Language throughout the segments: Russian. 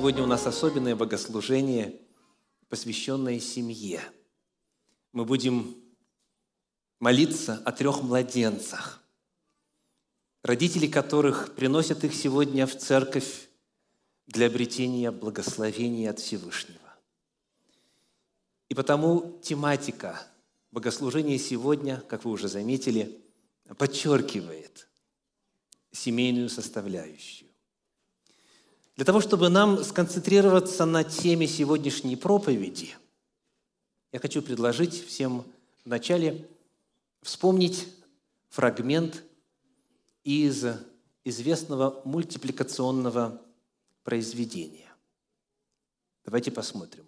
Сегодня у нас особенное богослужение, посвященное семье. Мы будем молиться о трех младенцах, родители которых приносят их сегодня в церковь для обретения благословения от Всевышнего. И потому тематика богослужения сегодня, как вы уже заметили, подчеркивает семейную составляющую. Для того, чтобы нам сконцентрироваться на теме сегодняшней проповеди, я хочу предложить всем вначале вспомнить фрагмент из известного мультипликационного произведения. Давайте посмотрим.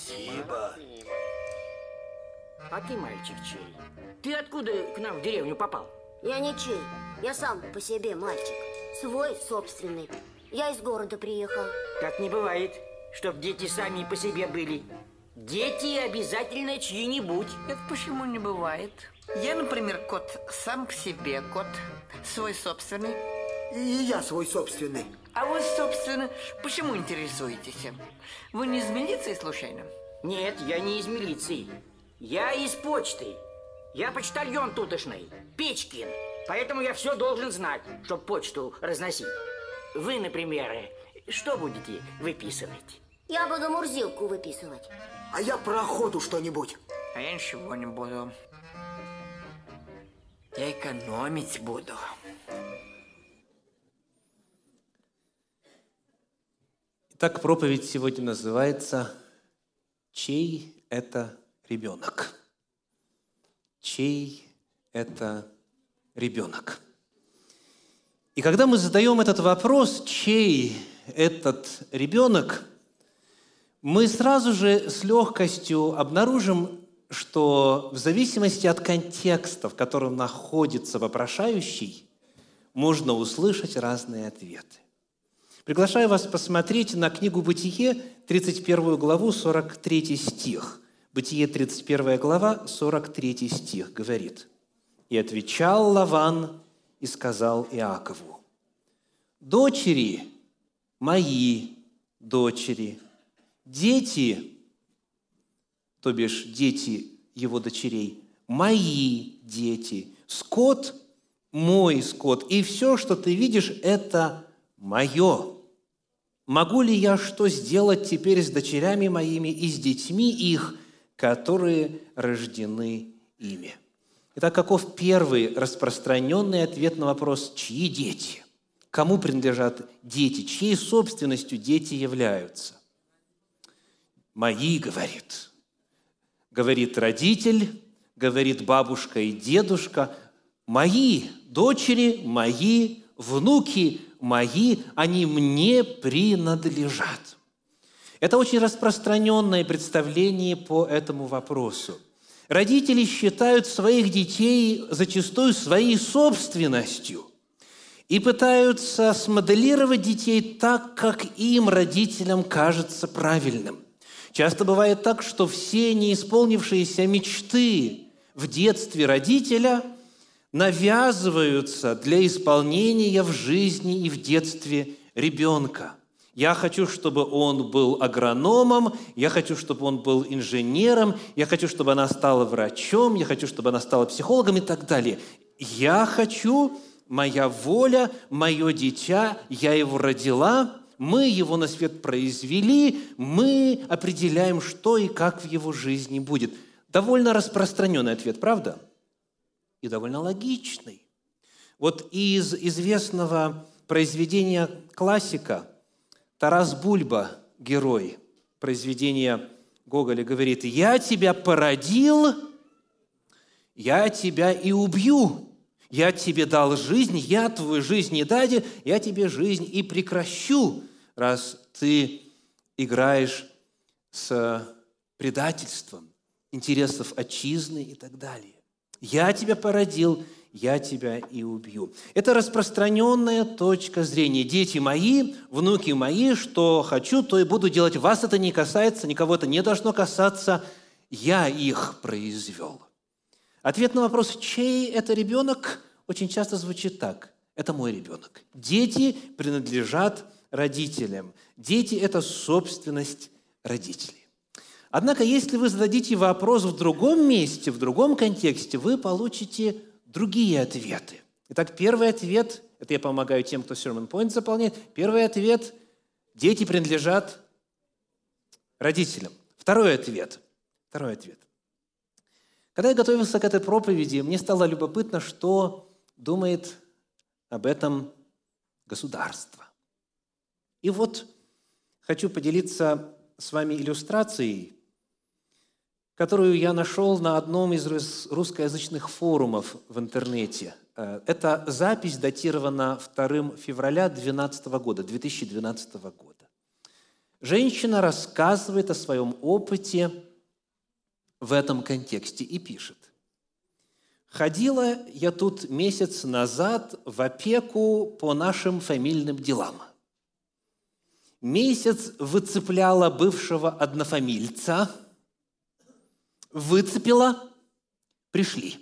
Спасибо. А ты, мальчик, чей? Ты откуда к нам в деревню попал? Я не чей. Я сам по себе мальчик. Свой, собственный. Я из города приехал. Так не бывает, чтоб дети сами по себе были. Дети обязательно чьи-нибудь. Это почему не бывает? Я, например, кот сам к себе кот, свой собственный. И я свой собственный. А вы, собственно, почему интересуетесь? Вы не из милиции, случайно? Нет, я не из милиции. Я из почты. Я почтальон тутошный, Печкин. Поэтому я все должен знать, чтобы почту разносить. Вы, например, что будете выписывать? Я буду мурзилку выписывать. А я про охоту что-нибудь. А я ничего не буду. Я экономить буду. Так проповедь сегодня называется «Чей это ребенок?» Чей это ребенок? И когда мы задаем этот вопрос, чей этот ребенок, мы сразу же с легкостью обнаружим, что в зависимости от контекста, в котором находится вопрошающий, можно услышать разные ответы. Приглашаю вас посмотреть на книгу «Бытие», 31 главу, 43 стих. Бытие, 31 глава, 43 стих говорит. «И отвечал Лаван и сказал Иакову, «Дочери мои, дочери, дети, то бишь дети его дочерей, мои дети, скот – мой скот, и все, что ты видишь, это мое. Могу ли я что сделать теперь с дочерями моими и с детьми их, которые рождены ими? Итак, каков первый распространенный ответ на вопрос, чьи дети? Кому принадлежат дети? Чьей собственностью дети являются? Мои, говорит. Говорит родитель, говорит бабушка и дедушка. Мои дочери, мои внуки мои, они мне принадлежат. Это очень распространенное представление по этому вопросу. Родители считают своих детей зачастую своей собственностью и пытаются смоделировать детей так, как им, родителям, кажется правильным. Часто бывает так, что все неисполнившиеся мечты в детстве родителя – навязываются для исполнения в жизни и в детстве ребенка. Я хочу, чтобы он был агрономом, я хочу, чтобы он был инженером, я хочу, чтобы она стала врачом, я хочу, чтобы она стала психологом и так далее. Я хочу, моя воля, мое дитя, я его родила, мы его на свет произвели, мы определяем, что и как в его жизни будет. Довольно распространенный ответ, правда? И довольно логичный. Вот из известного произведения классика Тарас Бульба, герой произведения Гоголя, говорит, «Я тебя породил, я тебя и убью, я тебе дал жизнь, я твою жизнь не даде, я тебе жизнь и прекращу». раз ты играешь с предательством интересов отчизны и так далее. Я тебя породил, я тебя и убью. Это распространенная точка зрения. Дети мои, внуки мои, что хочу, то и буду делать. Вас это не касается, никого это не должно касаться. Я их произвел. Ответ на вопрос, чей это ребенок, очень часто звучит так. Это мой ребенок. Дети принадлежат родителям. Дети – это собственность родителей. Однако, если вы зададите вопрос в другом месте, в другом контексте, вы получите другие ответы. Итак, первый ответ, это я помогаю тем, кто Sermon Point заполняет, первый ответ – дети принадлежат родителям. Второй ответ, второй ответ. Когда я готовился к этой проповеди, мне стало любопытно, что думает об этом государство. И вот хочу поделиться с вами иллюстрацией, которую я нашел на одном из русскоязычных форумов в интернете. Э, эта запись датирована 2 февраля 2012 года, 2012 года. Женщина рассказывает о своем опыте в этом контексте и пишет. «Ходила я тут месяц назад в опеку по нашим фамильным делам. Месяц выцепляла бывшего однофамильца – выцепила, пришли.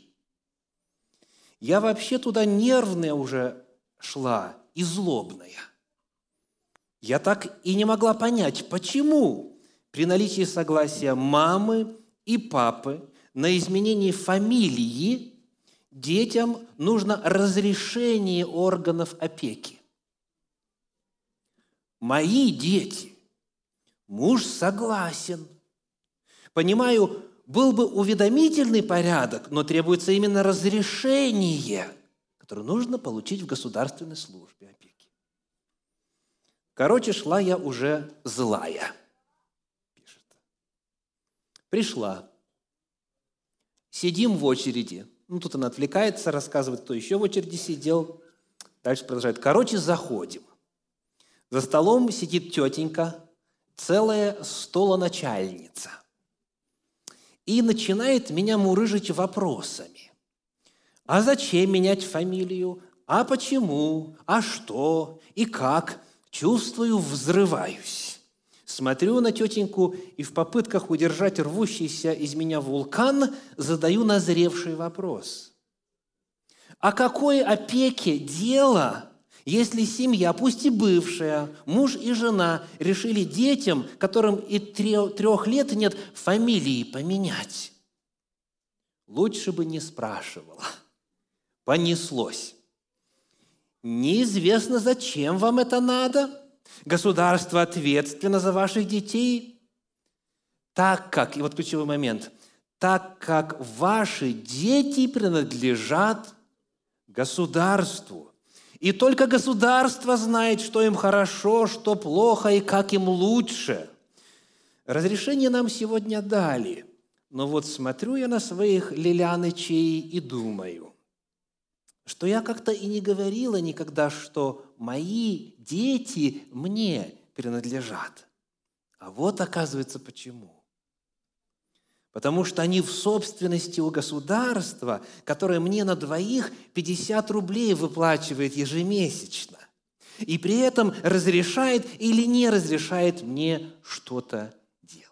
Я вообще туда нервная уже шла и злобная. Я так и не могла понять, почему при наличии согласия мамы и папы на изменение фамилии детям нужно разрешение органов опеки. Мои дети, муж согласен. Понимаю, был бы уведомительный порядок, но требуется именно разрешение, которое нужно получить в государственной службе опеки. Короче, шла я уже злая, пишет. Пришла. Сидим в очереди. Ну, тут она отвлекается, рассказывает, кто еще в очереди сидел. Дальше продолжает. Короче, заходим. За столом сидит тетенька, целая столоначальница – и начинает меня мурыжить вопросами. А зачем менять фамилию? А почему? А что? И как? Чувствую, взрываюсь. Смотрю на тетеньку и в попытках удержать рвущийся из меня вулкан задаю назревший вопрос. О какой опеке дело если семья, пусть и бывшая, муж и жена решили детям, которым и трех лет нет, фамилии поменять, лучше бы не спрашивала. Понеслось. Неизвестно, зачем вам это надо. Государство ответственно за ваших детей. Так как, и вот ключевой момент, так как ваши дети принадлежат государству. И только государство знает, что им хорошо, что плохо и как им лучше. Разрешение нам сегодня дали. Но вот смотрю я на своих лилянычей и думаю, что я как-то и не говорила никогда, что мои дети мне принадлежат. А вот оказывается почему потому что они в собственности у государства, которое мне на двоих 50 рублей выплачивает ежемесячно, и при этом разрешает или не разрешает мне что-то делать.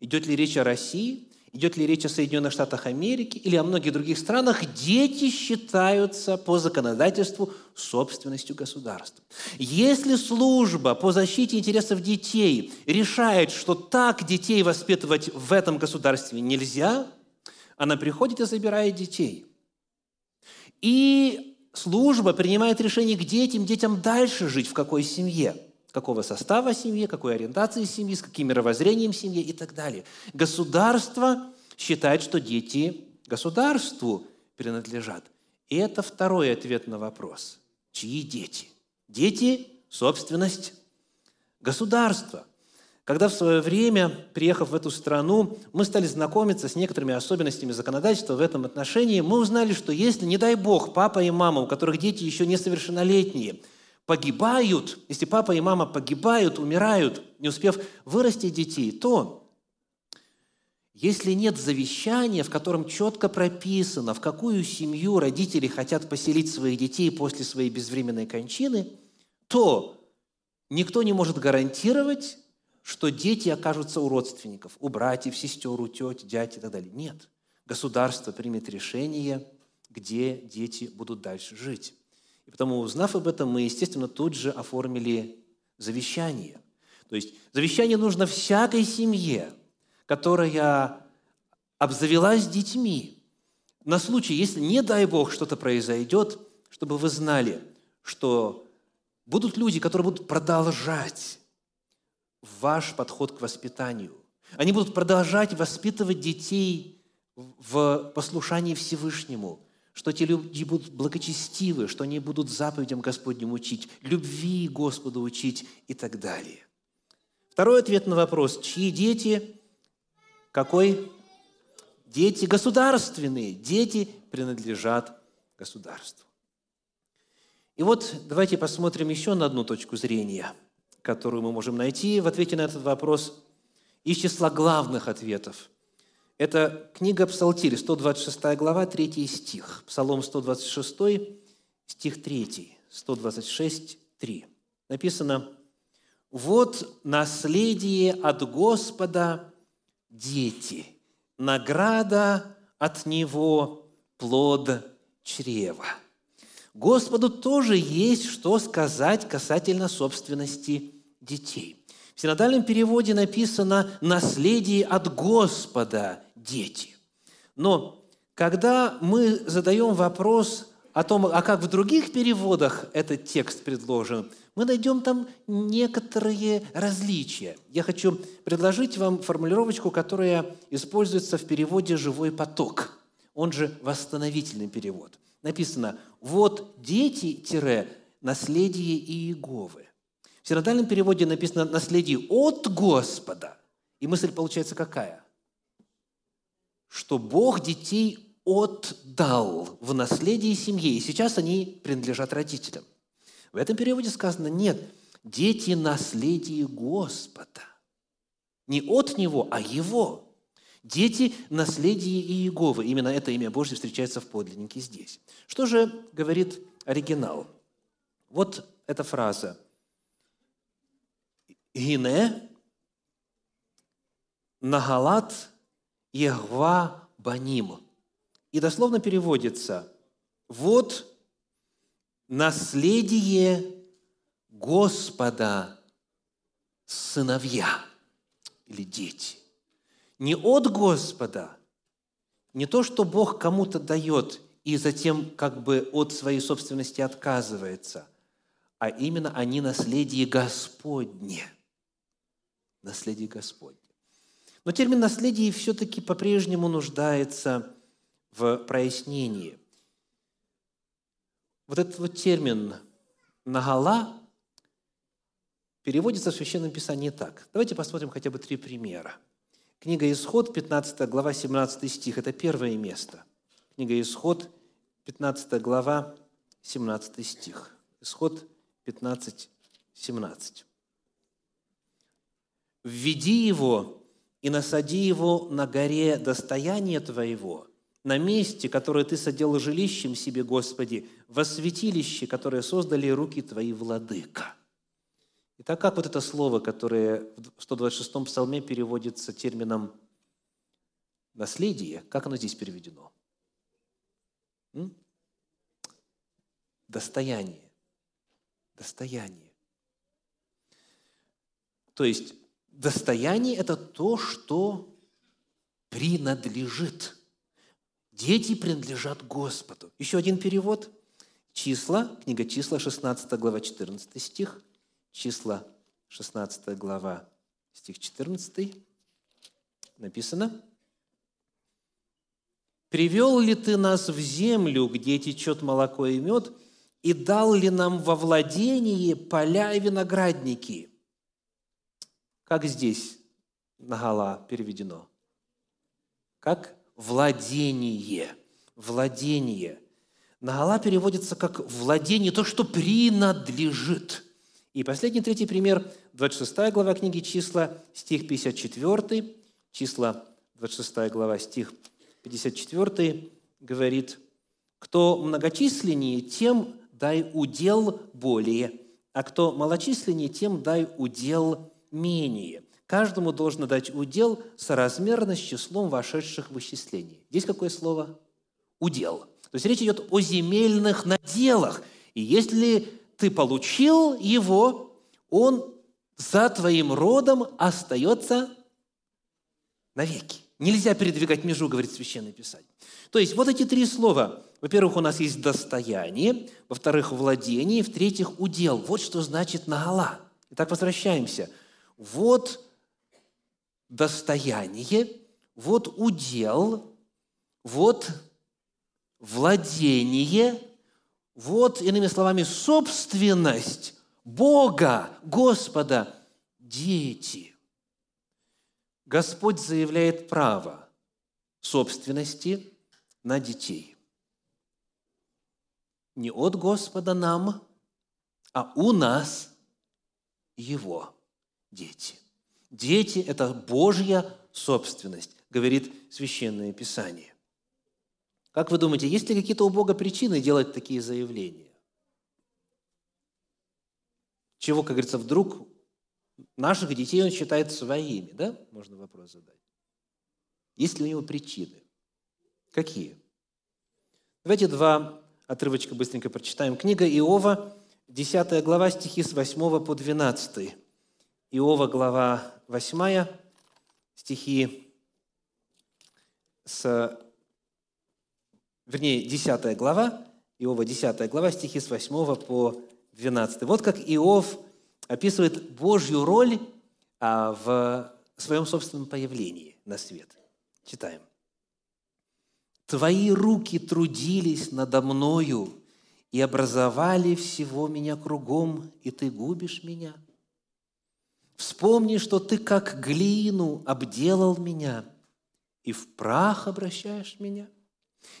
Идет ли речь о России? Идет ли речь о Соединенных Штатах Америки или о многих других странах, дети считаются по законодательству собственностью государства. Если служба по защите интересов детей решает, что так детей воспитывать в этом государстве нельзя, она приходит и забирает детей. И служба принимает решение, где этим детям дальше жить, в какой семье – какого состава семьи, какой ориентации семьи, с каким мировоззрением семьи и так далее. Государство считает, что дети государству принадлежат. И это второй ответ на вопрос. Чьи дети? Дети – собственность государства. Когда в свое время, приехав в эту страну, мы стали знакомиться с некоторыми особенностями законодательства в этом отношении, мы узнали, что если, не дай бог, папа и мама, у которых дети еще несовершеннолетние – погибают, если папа и мама погибают, умирают, не успев вырастить детей, то если нет завещания, в котором четко прописано, в какую семью родители хотят поселить своих детей после своей безвременной кончины, то никто не может гарантировать, что дети окажутся у родственников, у братьев, сестер, у тет, дядь и так далее. Нет. Государство примет решение, где дети будут дальше жить. И потому, узнав об этом, мы, естественно, тут же оформили завещание. То есть завещание нужно всякой семье, которая обзавелась детьми, на случай, если, не дай Бог, что-то произойдет, чтобы вы знали, что будут люди, которые будут продолжать ваш подход к воспитанию. Они будут продолжать воспитывать детей в послушании Всевышнему – что эти люди будут благочестивы, что они будут заповедям Господним учить, любви Господу учить и так далее. Второй ответ на вопрос, чьи дети, какой? Дети государственные, дети принадлежат государству. И вот давайте посмотрим еще на одну точку зрения, которую мы можем найти в ответе на этот вопрос из числа главных ответов – это книга Псалтирь, 126 глава, 3 стих. Псалом 126, стих 3. 126, 3. Написано, «Вот наследие от Господа дети, награда от Него плод чрева». Господу тоже есть что сказать касательно собственности детей. В синодальном переводе написано «наследие от Господа дети. Но когда мы задаем вопрос о том, а как в других переводах этот текст предложен, мы найдем там некоторые различия. Я хочу предложить вам формулировочку, которая используется в переводе «живой поток», он же восстановительный перевод. Написано «Вот дети, наследие Иеговы». В синодальном переводе написано «наследие от Господа». И мысль получается какая? Что Бог детей отдал в наследие семье, и сейчас они принадлежат родителям. В этом переводе сказано, нет, дети – наследие Господа. Не от Него, а Его. Дети – наследие Иеговы. Именно это имя Божье встречается в подлиннике здесь. Что же говорит оригинал? Вот эта фраза. «Гине нагалат Егва Баним. И дословно переводится «Вот наследие Господа сыновья» или дети. Не от Господа, не то, что Бог кому-то дает и затем как бы от своей собственности отказывается, а именно они наследие Господне. Наследие Господне. Но термин «наследие» все-таки по-прежнему нуждается в прояснении. Вот этот вот термин «нагала» переводится в Священном Писании так. Давайте посмотрим хотя бы три примера. Книга «Исход», 15 глава, 17 стих – это первое место. Книга «Исход», 15 глава, 17 стих. Исход 15, 17. «Введи его и насади его на горе достояния Твоего, на месте, которое Ты садил жилищем себе, Господи, во святилище, которое создали руки Твои, Владыка». И так как вот это слово, которое в 126-м псалме переводится термином «наследие», как оно здесь переведено? М? Достояние. Достояние. То есть Достояние – это то, что принадлежит. Дети принадлежат Господу. Еще один перевод. Числа, книга числа, 16 глава, 14 стих. Числа, 16 глава, стих 14. Написано. «Привел ли ты нас в землю, где течет молоко и мед, и дал ли нам во владение поля и виноградники?» Как здесь Нагала переведено? Как владение. Владение. Нагала переводится как владение, то, что принадлежит. И последний, третий пример, 26 глава книги «Числа», стих 54, числа 26 глава, стих 54, говорит, «Кто многочисленнее, тем дай удел более, а кто малочисленнее, тем дай удел менее. Каждому должно дать удел соразмерно с числом вошедших в исчисление». Здесь какое слово? Удел. То есть речь идет о земельных наделах. И если ты получил его, он за твоим родом остается навеки. Нельзя передвигать межу, говорит Священное Писание. То есть вот эти три слова. Во-первых, у нас есть достояние, во-вторых, владение, в-третьих, удел. Вот что значит нагала. Итак, возвращаемся. Вот достояние, вот удел, вот владение – вот, иными словами, собственность Бога, Господа, дети. Господь заявляет право собственности на детей. Не от Господа нам, а у нас Его дети. Дети – это Божья собственность, говорит Священное Писание. Как вы думаете, есть ли какие-то у Бога причины делать такие заявления? Чего, как говорится, вдруг наших детей он считает своими, да? Можно вопрос задать. Есть ли у него причины? Какие? Давайте два отрывочка быстренько прочитаем. Книга Иова, 10 глава, стихи с 8 по 12. Иова, глава 8, стихи с вернее, 10 глава, Иова 10 глава, стихи с 8 по 12. Вот как Иов описывает Божью роль а, в своем собственном появлении на свет. Читаем. «Твои руки трудились надо мною и образовали всего меня кругом, и ты губишь меня. Вспомни, что ты как глину обделал меня и в прах обращаешь меня».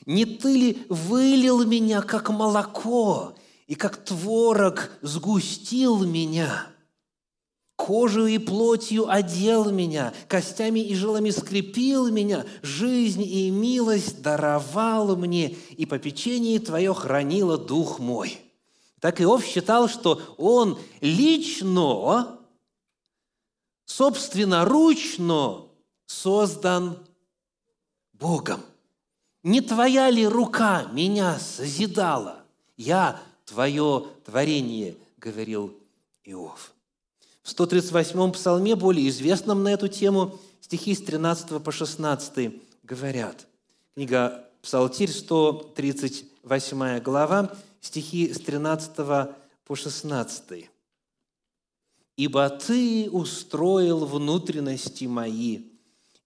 Не ты ли вылил меня, как молоко, и как творог сгустил меня? Кожей и плотью одел меня, костями и жилами скрепил меня, жизнь и милость даровал мне, и попечение Твое хранило дух мой». Так Иов считал, что он лично, собственноручно создан Богом. Не твоя ли рука меня созидала? Я твое творение, говорил Иов. В 138-м псалме, более известном на эту тему, стихи с 13 по 16 говорят. Книга Псалтирь, 138 глава, стихи с 13 по 16. «Ибо Ты устроил внутренности мои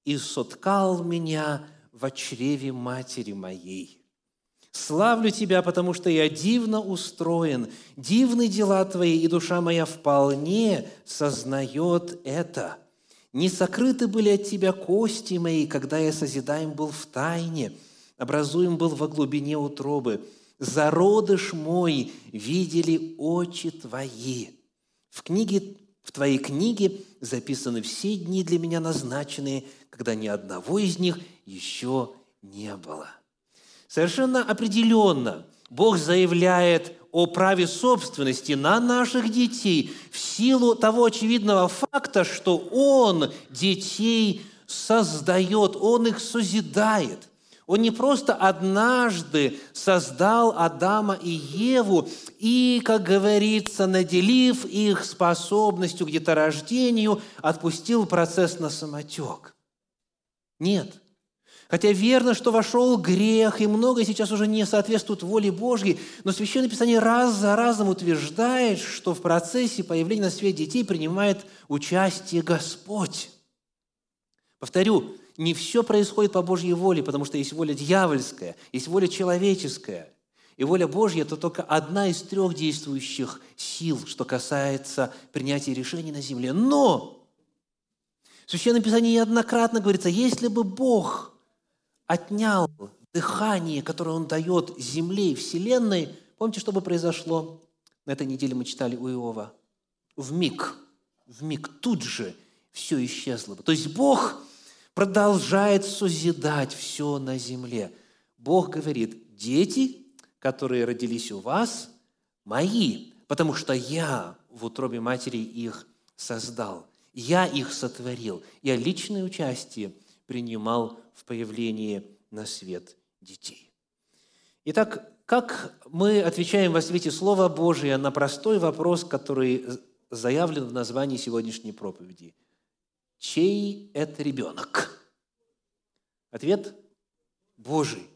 и соткал меня в чреве матери моей. Славлю Тебя, потому что я дивно устроен, дивны дела Твои, и душа моя вполне сознает это. Не сокрыты были от Тебя кости мои, когда я созидаем был в тайне, образуем был во глубине утробы. Зародыш мой видели очи Твои. В книге в Твоей книге записаны все дни для меня назначенные, когда ни одного из них еще не было. Совершенно определенно Бог заявляет о праве собственности на наших детей в силу того очевидного факта, что Он детей создает, Он их созидает. Он не просто однажды создал Адама и Еву и, как говорится, наделив их способностью к деторождению, отпустил процесс на самотек. Нет – Хотя верно, что вошел грех, и многое сейчас уже не соответствует воле Божьей, но Священное Писание раз за разом утверждает, что в процессе появления на свет детей принимает участие Господь. Повторю, не все происходит по Божьей воле, потому что есть воля дьявольская, есть воля человеческая. И воля Божья – это только одна из трех действующих сил, что касается принятия решений на земле. Но в Священном Писании неоднократно говорится, если бы Бог – отнял дыхание, которое Он дает земле и вселенной, помните, что бы произошло? На этой неделе мы читали у Иова. В миг, в миг, тут же все исчезло бы. То есть Бог продолжает созидать все на земле. Бог говорит, дети, которые родились у вас, мои, потому что я в утробе матери их создал. Я их сотворил. Я личное участие принимал в появлении на свет детей. Итак, как мы отвечаем во свете Слова Божия на простой вопрос, который заявлен в названии сегодняшней проповеди? Чей это ребенок? Ответ – Божий.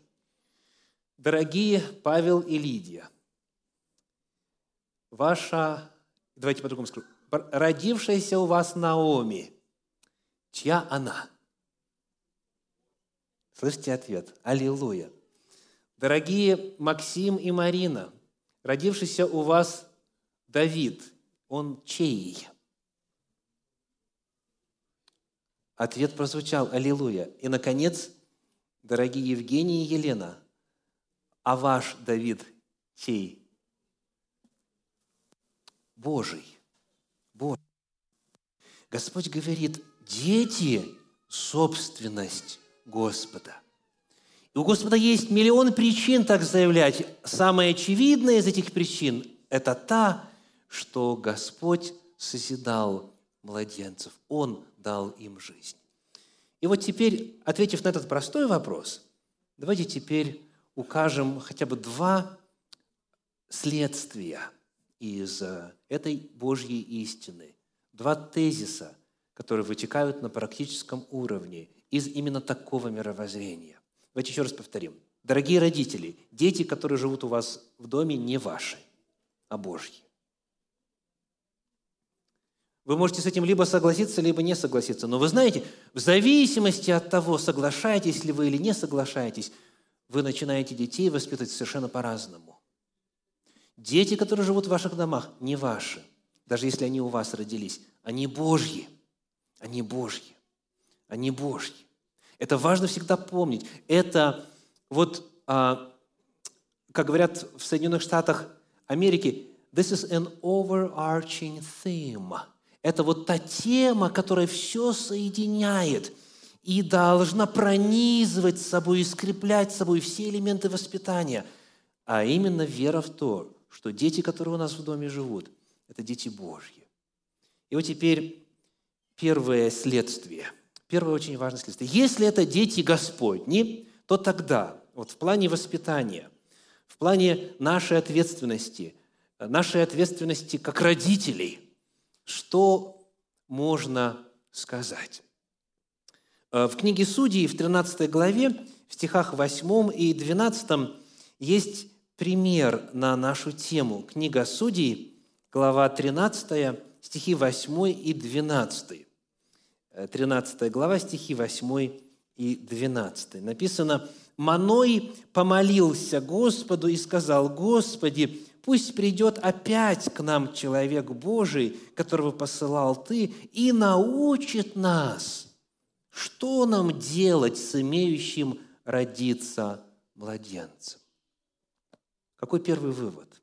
Дорогие Павел и Лидия, ваша, давайте по-другому скажу, родившаяся у вас Наоми, чья она? Слышите ответ? Аллилуйя. Дорогие Максим и Марина, родившийся у вас Давид, он чей? Ответ прозвучал «Аллилуйя». И, наконец, дорогие Евгений и Елена, а ваш Давид чей? Божий. Божий. Господь говорит, дети – собственность Господа. И у Господа есть миллион причин так заявлять. Самая очевидная из этих причин – это та, что Господь созидал младенцев. Он дал им жизнь. И вот теперь, ответив на этот простой вопрос, давайте теперь укажем хотя бы два следствия из э, этой Божьей истины, два тезиса, которые вытекают на практическом уровне из именно такого мировоззрения. Давайте еще раз повторим. Дорогие родители, дети, которые живут у вас в доме, не ваши, а Божьи. Вы можете с этим либо согласиться, либо не согласиться. Но вы знаете, в зависимости от того, соглашаетесь ли вы или не соглашаетесь, вы начинаете детей воспитывать совершенно по-разному. Дети, которые живут в ваших домах, не ваши, даже если они у вас родились. Они Божьи. Они Божьи они Божьи. Это важно всегда помнить. Это вот, а, как говорят в Соединенных Штатах Америки, this is an overarching theme. Это вот та тема, которая все соединяет и должна пронизывать собой и скреплять собой все элементы воспитания, а именно вера в то, что дети, которые у нас в доме живут, это дети Божьи. И вот теперь первое следствие – Первое очень важное следствие. Если это дети Господни, то тогда, вот в плане воспитания, в плане нашей ответственности, нашей ответственности как родителей, что можно сказать? Э, в книге Судей в 13 главе, в стихах 8 и 12 есть пример на нашу тему. Книга Судей, глава 13, стихи 8 и 12. 13 глава, стихи 8 и 12. Написано, «Маной помолился Господу и сказал, Господи, пусть придет опять к нам человек Божий, которого посылал Ты, и научит нас, что нам делать с имеющим родиться младенцем». Какой первый вывод?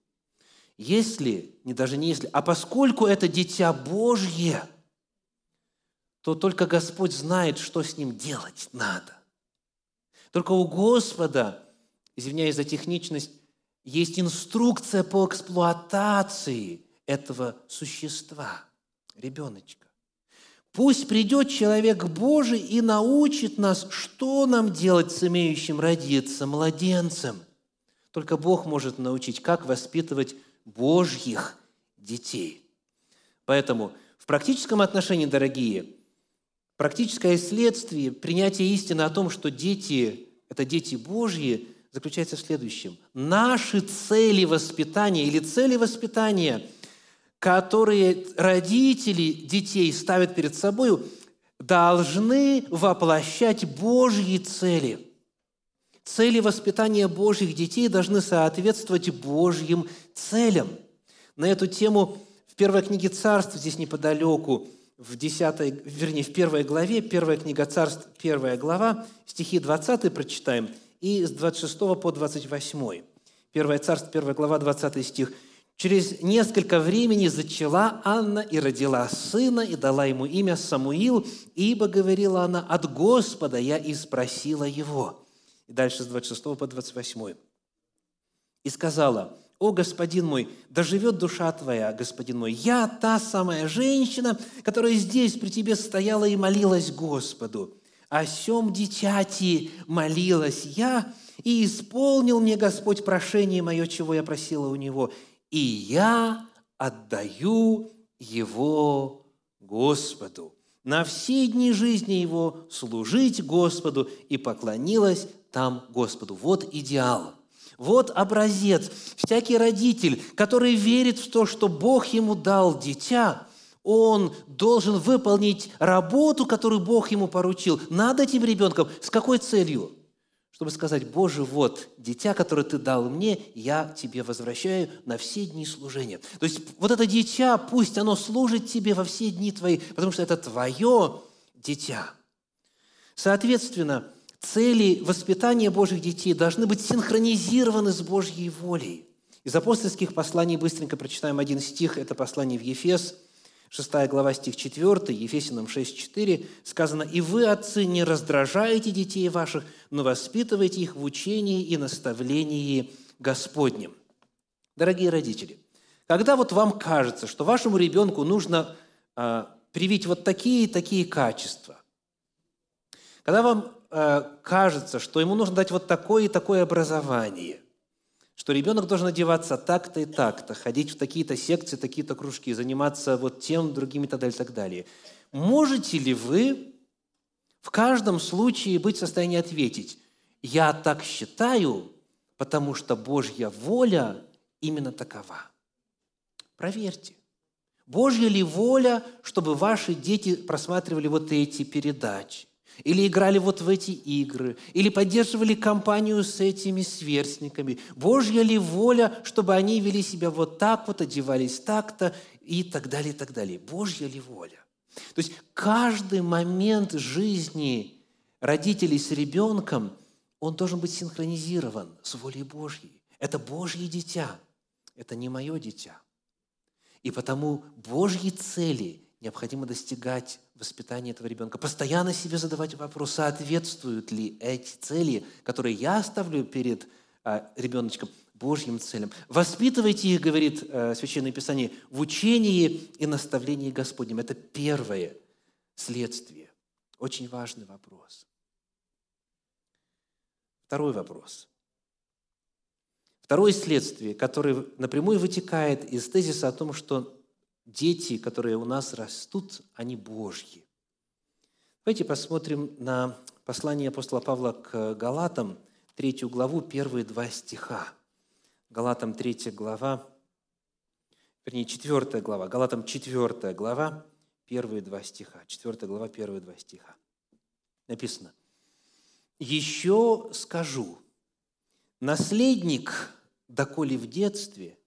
Если, не даже не если, а поскольку это дитя Божье – то только Господь знает, что с ним делать надо. Только у Господа, извиняюсь за техничность, есть инструкция по эксплуатации этого существа, ребеночка. Пусть придет человек Божий и научит нас, что нам делать с имеющим родиться младенцем. Только Бог может научить, как воспитывать Божьих детей. Поэтому в практическом отношении, дорогие, Практическое следствие принятия истины о том, что дети – это дети Божьи, заключается в следующем. Наши цели воспитания или цели воспитания, которые родители детей ставят перед собой, должны воплощать Божьи цели. Цели воспитания Божьих детей должны соответствовать Божьим целям. На эту тему в первой книге Царств, здесь неподалеку, в 10, вернее, в первой главе, первая книга Царств, первая глава, стихи 20 прочитаем. И с 26 по 28. Первое царство, 1 глава, 20 стих. Через несколько времени зачала Анна и родила сына, и дала ему имя Самуил, ибо, говорила она, от Господа я и спросила его. И дальше с 26 по 28. И сказала, «О, господин мой, да живет душа твоя, господин мой, я та самая женщина, которая здесь при тебе стояла и молилась Господу. О сем дитяти молилась я, и исполнил мне Господь прошение мое, чего я просила у Него, и я отдаю его Господу. На все дни жизни его служить Господу и поклонилась там Господу. Вот идеал. Вот образец. Всякий родитель, который верит в то, что Бог ему дал дитя, он должен выполнить работу, которую Бог ему поручил над этим ребенком. С какой целью? чтобы сказать, Боже, вот, дитя, которое Ты дал мне, я Тебе возвращаю на все дни служения. То есть вот это дитя, пусть оно служит Тебе во все дни Твои, потому что это Твое дитя. Соответственно, цели воспитания Божьих детей должны быть синхронизированы с Божьей волей. Из апостольских посланий быстренько прочитаем один стих, это послание в Ефес – 6 глава, стих 4, Ефесянам 6, 4, сказано, «И вы, отцы, не раздражаете детей ваших, но воспитывайте их в учении и наставлении Господнем». Дорогие родители, когда вот вам кажется, что вашему ребенку нужно э, привить вот такие и такие качества, когда вам э, кажется, что ему нужно дать вот такое и такое образование – что ребенок должен одеваться так-то и так-то, ходить в такие-то секции, такие-то кружки, заниматься вот тем, другим и так далее, и так далее. Можете ли вы в каждом случае быть в состоянии ответить, я так считаю, потому что Божья воля именно такова? Проверьте. Божья ли воля, чтобы ваши дети просматривали вот эти передачи? Или играли вот в эти игры, или поддерживали компанию с этими сверстниками. Божья ли воля, чтобы они вели себя вот так вот, одевались так-то и так далее, и так далее. Божья ли воля? То есть каждый момент жизни родителей с ребенком, он должен быть синхронизирован с волей Божьей. Это Божье дитя, это не мое дитя. И потому Божьи цели необходимо достигать воспитания этого ребенка. Постоянно себе задавать вопрос, соответствуют ли эти цели, которые я ставлю перед а, ребеночком, Божьим целям. Воспитывайте их, говорит а, Священное Писание, в учении и наставлении Господнем. Это первое следствие. Очень важный вопрос. Второй вопрос. Второе следствие, которое напрямую вытекает из тезиса о том, что дети, которые у нас растут, они Божьи. Давайте посмотрим на послание апостола Павла к Галатам, третью главу, первые два стиха. Галатам третья глава, вернее, четвертая глава, Галатам четвертая глава, первые два стиха. Четвертая глава, первые два стиха. Написано, «Еще скажу, наследник, доколе в детстве,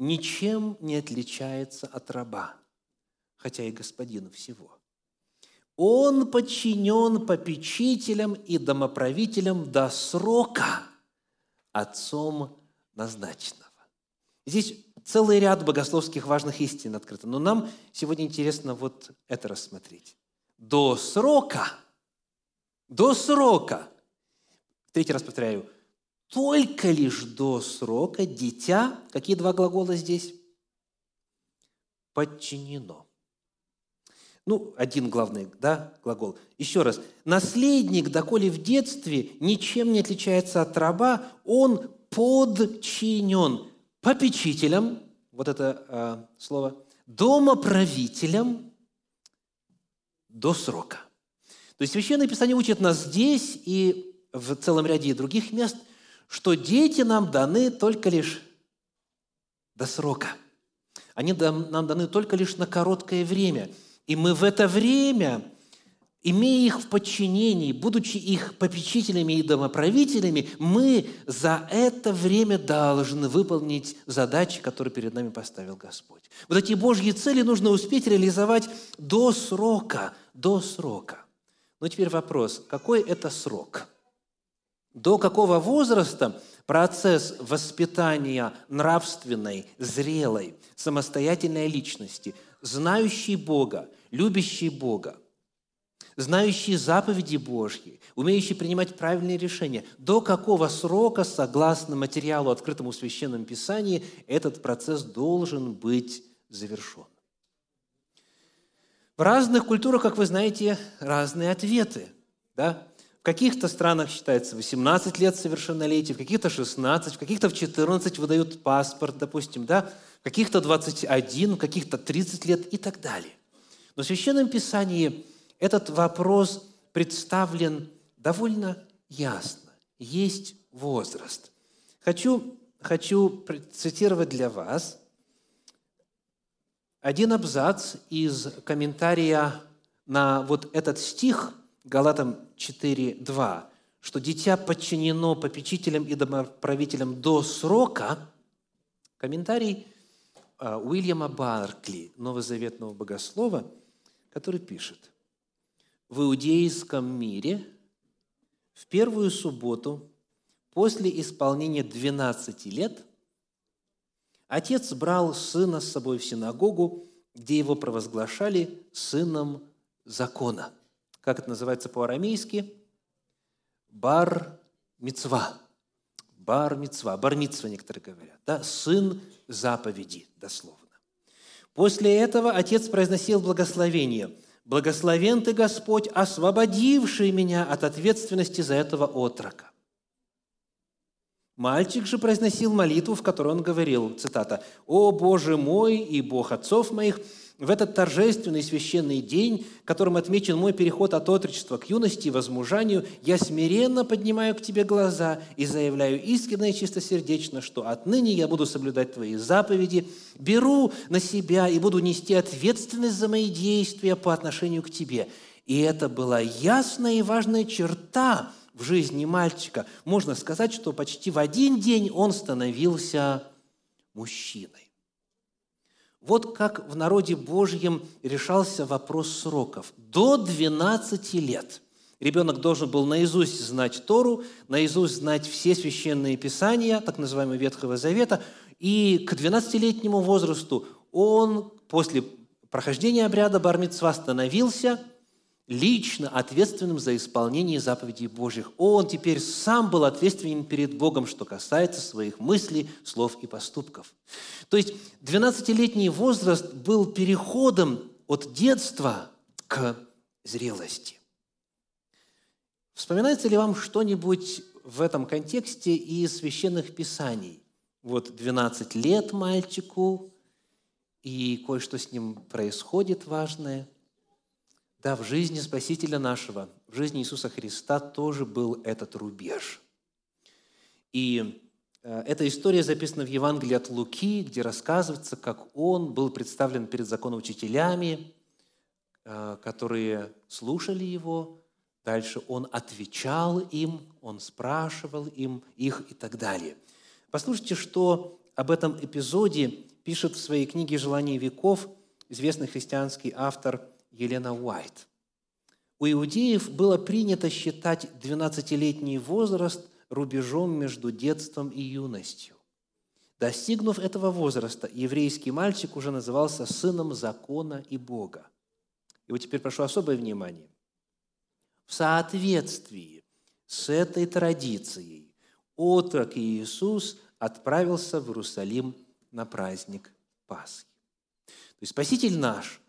ничем не отличается от раба, хотя и господина всего. Он подчинен попечителям и домоправителям до срока отцом назначенного. Здесь целый ряд богословских важных истин открыто, но нам сегодня интересно вот это рассмотреть. До срока, до срока, третий раз повторяю – только лишь до срока дитя, какие два глагола здесь? Подчинено. Ну, один главный, да, глагол. Еще раз. Наследник, доколе в детстве, ничем не отличается от раба, он подчинен попечителям, вот это э, слово, домоправителям до срока. То есть Священное Писание учит нас здесь и в целом ряде других мест – что дети нам даны только лишь до срока. Они нам даны только лишь на короткое время. И мы в это время, имея их в подчинении, будучи их попечителями и домоправителями, мы за это время должны выполнить задачи, которые перед нами поставил Господь. Вот эти Божьи цели нужно успеть реализовать до срока, до срока. Но теперь вопрос, какой это срок – до какого возраста процесс воспитания нравственной, зрелой, самостоятельной личности, знающей Бога, любящей Бога, знающий заповеди Божьи, умеющий принимать правильные решения, до какого срока, согласно материалу, открытому в Священном Писании, этот процесс должен быть завершен. В разных культурах, как вы знаете, разные ответы. Да? В каких-то странах считается 18 лет совершеннолетия, в каких-то 16, в каких-то в 14 выдают паспорт, допустим, да? в каких-то 21, в каких-то 30 лет и так далее. Но в Священном Писании этот вопрос представлен довольно ясно. Есть возраст. Хочу, хочу цитировать для вас один абзац из комментария на вот этот стих Галатам 4.2, что дитя подчинено попечителям и домоправителям до срока, комментарий а, Уильяма Баркли, новозаветного богослова, который пишет, в иудейском мире в первую субботу после исполнения 12 лет отец брал сына с собой в синагогу, где его провозглашали сыном закона. Как это называется по-арамейски? Бар мицва. Бар мицва. Бар мицва некоторые говорят. Да? Сын заповеди, дословно. После этого отец произносил благословение – Благословен Ты, Господь, освободивший меня от ответственности за этого отрока. Мальчик же произносил молитву, в которой он говорил, цитата, «О Боже мой и Бог отцов моих, в этот торжественный священный день, которым отмечен мой переход от отрочества к юности и возмужанию, я смиренно поднимаю к Тебе глаза и заявляю искренне и чистосердечно, что отныне я буду соблюдать Твои заповеди, беру на себя и буду нести ответственность за мои действия по отношению к Тебе». И это была ясная и важная черта в жизни мальчика. Можно сказать, что почти в один день он становился мужчиной. Вот как в народе Божьем решался вопрос сроков. До 12 лет ребенок должен был наизусть знать Тору, наизусть знать все священные писания, так называемого Ветхого Завета, и к 12-летнему возрасту он после прохождения обряда Бармитсва становился лично ответственным за исполнение заповедей Божьих. Он теперь сам был ответственен перед Богом, что касается своих мыслей, слов и поступков. То есть 12-летний возраст был переходом от детства к зрелости. Вспоминается ли вам что-нибудь в этом контексте из священных писаний? Вот 12 лет мальчику, и кое-что с ним происходит важное – да, в жизни Спасителя нашего, в жизни Иисуса Христа тоже был этот рубеж. И э, эта история записана в Евангелии от Луки, где рассказывается, как он был представлен перед законоучителями, э, которые слушали его. Дальше он отвечал им, он спрашивал им их и так далее. Послушайте, что об этом эпизоде пишет в своей книге «Желание веков» известный христианский автор Елена Уайт. У иудеев было принято считать 12-летний возраст рубежом между детством и юностью. Достигнув этого возраста, еврейский мальчик уже назывался сыном закона и Бога. И вот теперь прошу особое внимание. В соответствии с этой традицией отрок Иисус отправился в Иерусалим на праздник Пасхи. То есть Спаситель наш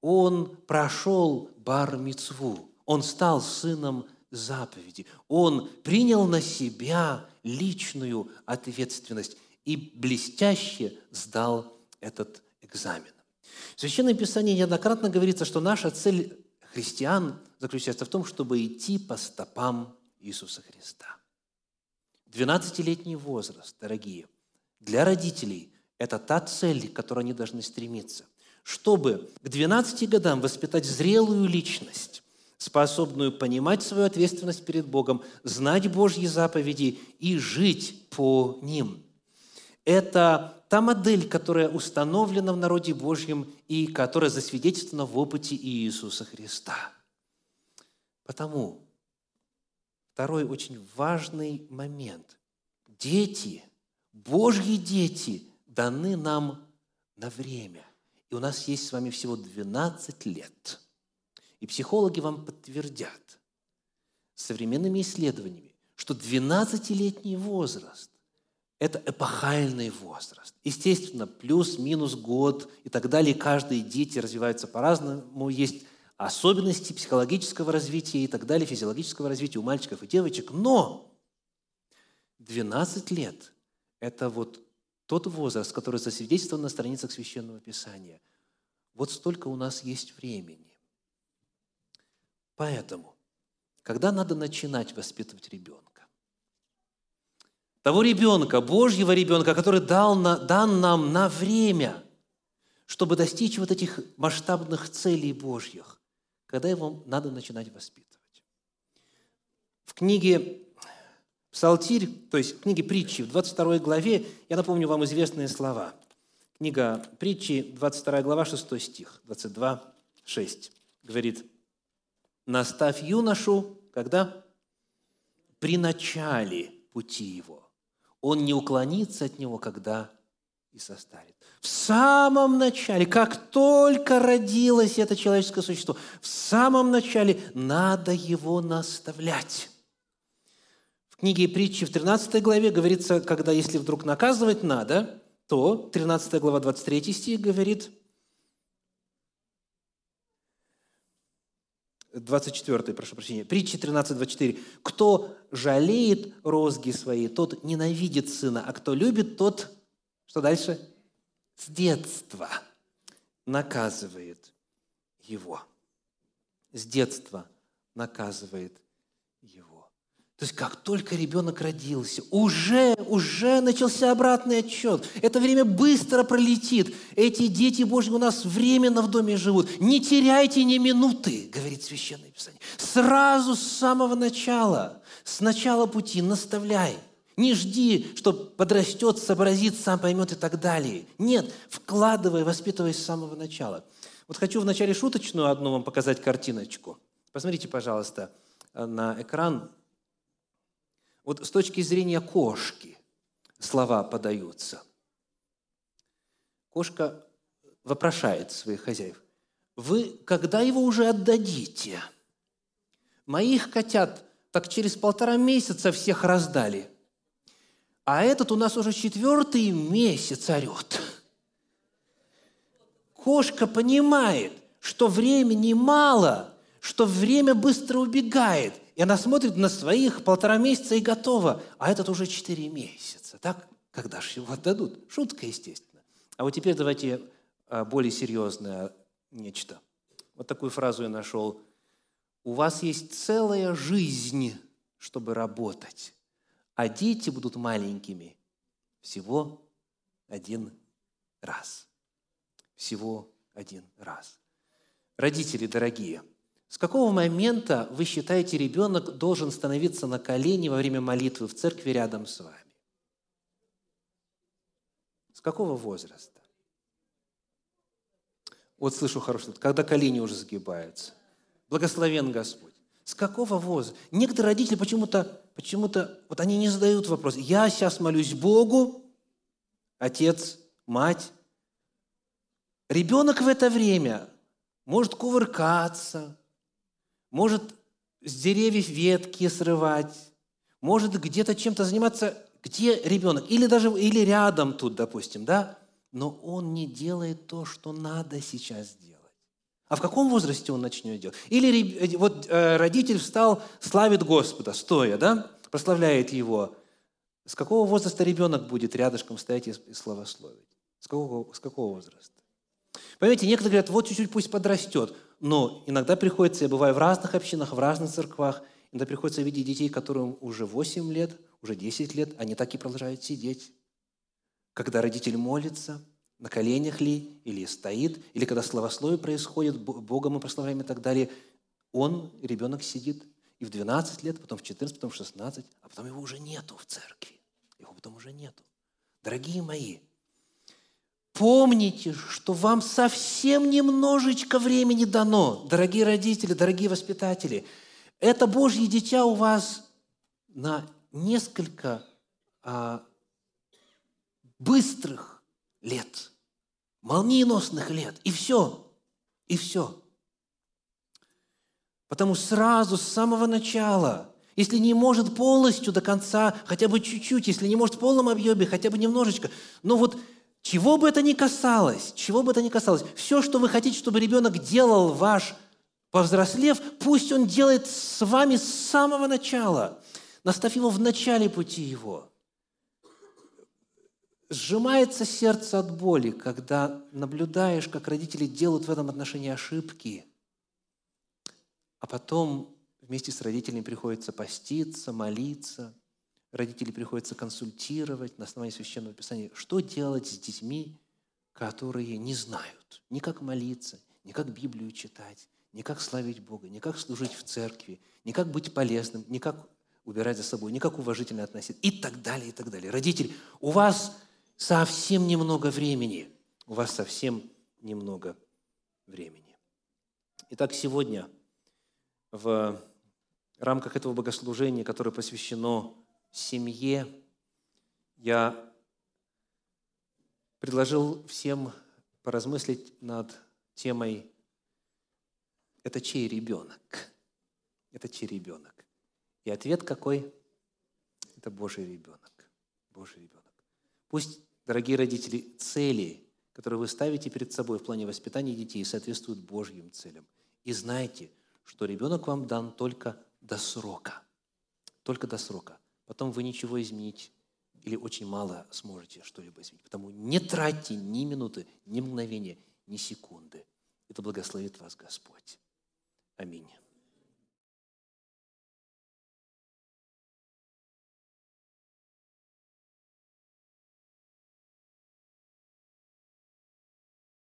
он прошел бар -мицву. он стал сыном заповеди, он принял на себя личную ответственность и блестяще сдал этот экзамен. В Священном Писании неоднократно говорится, что наша цель христиан заключается в том, чтобы идти по стопам Иисуса Христа. 12-летний возраст, дорогие, для родителей – это та цель, к которой они должны стремиться чтобы к 12 годам воспитать зрелую личность, способную понимать свою ответственность перед Богом, знать Божьи заповеди и жить по ним. Это та модель, которая установлена в народе Божьем и которая засвидетельствована в опыте Иисуса Христа. Потому второй очень важный момент. Дети, Божьи дети даны нам на время. И у нас есть с вами всего 12 лет. И психологи вам подтвердят современными исследованиями, что 12-летний возраст – это эпохальный возраст. Естественно, плюс-минус год и так далее. Каждые дети развиваются по-разному. Есть особенности психологического развития и так далее, физиологического развития у мальчиков и девочек. Но 12 лет – это вот тот возраст, который засвидетельствован на страницах Священного Писания. Вот столько у нас есть времени. Поэтому, когда надо начинать воспитывать ребенка? Того ребенка, Божьего ребенка, который дал на, дан нам на время, чтобы достичь вот этих масштабных целей Божьих, когда его надо начинать воспитывать. В книге Псалтирь, то есть в книге притчи, в 22 главе, я напомню вам известные слова. Книга притчи, 22 глава, 6 стих, 22, 6. Говорит, «Наставь юношу, когда? При начале пути его. Он не уклонится от него, когда и состарит». В самом начале, как только родилось это человеческое существо, в самом начале надо его наставлять книге притчи в 13 главе говорится, когда если вдруг наказывать надо, то 13 глава 23 стих говорит, 24, прошу прощения, притчи 13, 24. «Кто жалеет розги свои, тот ненавидит сына, а кто любит, тот...» Что дальше? С детства наказывает его. С детства наказывает то есть как только ребенок родился, уже, уже начался обратный отчет. Это время быстро пролетит. Эти дети Божьи у нас временно в доме живут. Не теряйте ни минуты, говорит Священное Писание. Сразу с самого начала, с начала пути наставляй. Не жди, что подрастет, сообразит, сам поймет и так далее. Нет, вкладывай, воспитывай с самого начала. Вот хочу вначале шуточную одну вам показать картиночку. Посмотрите, пожалуйста, на экран вот с точки зрения кошки слова подаются. Кошка вопрошает своих хозяев. Вы когда его уже отдадите? Моих котят так через полтора месяца всех раздали. А этот у нас уже четвертый месяц орет. Кошка понимает, что времени мало, что время быстро убегает – и она смотрит на своих полтора месяца и готова. А этот уже четыре месяца. Так? Когда же его отдадут? Шутка, естественно. А вот теперь давайте а, более серьезное нечто. Вот такую фразу я нашел. У вас есть целая жизнь, чтобы работать, а дети будут маленькими всего один раз. Всего один раз. Родители дорогие – с какого момента вы считаете, ребенок должен становиться на колени во время молитвы в церкви рядом с вами? С какого возраста? Вот слышу хорошо, когда колени уже сгибаются. Благословен Господь. С какого возраста? Некоторые родители почему-то, почему-то, вот они не задают вопрос. Я сейчас молюсь Богу, отец, мать. Ребенок в это время может кувыркаться, может с деревьев ветки срывать, может где-то чем-то заниматься, где ребенок, или даже или рядом тут, допустим, да, но он не делает то, что надо сейчас делать. А в каком возрасте он начнет делать? Или э, вот э, родитель встал, славит Господа, стоя, да, прославляет Его. С какого возраста ребенок будет рядышком стоять и славословить? С какого, с какого возраста? Понимаете, некоторые говорят, вот чуть-чуть пусть подрастет. Но иногда приходится, я бываю в разных общинах, в разных церквах, иногда приходится видеть детей, которым уже 8 лет, уже 10 лет, они так и продолжают сидеть. Когда родитель молится, на коленях ли, или стоит, или когда словословие происходит, Бога мы прославляем и так далее, он, ребенок, сидит и в 12 лет, потом в 14, потом в 16, а потом его уже нету в церкви. Его потом уже нету. Дорогие мои, Помните, что вам совсем немножечко времени дано, дорогие родители, дорогие воспитатели. Это Божье дитя у вас на несколько а, быстрых лет, молниеносных лет, и все, и все. Потому сразу, с самого начала, если не может полностью до конца, хотя бы чуть-чуть, если не может в полном объеме, хотя бы немножечко, но вот чего бы это ни касалось, чего бы это ни касалось, все, что вы хотите, чтобы ребенок делал ваш повзрослев, пусть он делает с вами с самого начала, наставь его в начале пути его. Сжимается сердце от боли, когда наблюдаешь, как родители делают в этом отношении ошибки, а потом вместе с родителями приходится поститься, молиться, родители приходится консультировать на основании Священного Писания, что делать с детьми, которые не знают ни как молиться, ни как Библию читать, ни как славить Бога, ни как служить в церкви, ни как быть полезным, ни как убирать за собой, ни как уважительно относиться и так далее, и так далее. Родитель, у вас совсем немного времени. У вас совсем немного времени. Итак, сегодня в рамках этого богослужения, которое посвящено семье, я предложил всем поразмыслить над темой «Это чей ребенок?» Это чей ребенок? И ответ какой? Это Божий ребенок. Божий ребенок. Пусть Дорогие родители, цели, которые вы ставите перед собой в плане воспитания детей, соответствуют Божьим целям. И знайте, что ребенок вам дан только до срока. Только до срока. Потом вы ничего изменить или очень мало сможете что-либо изменить. Потому не тратьте ни минуты, ни мгновения, ни секунды. Это благословит вас Господь. Аминь.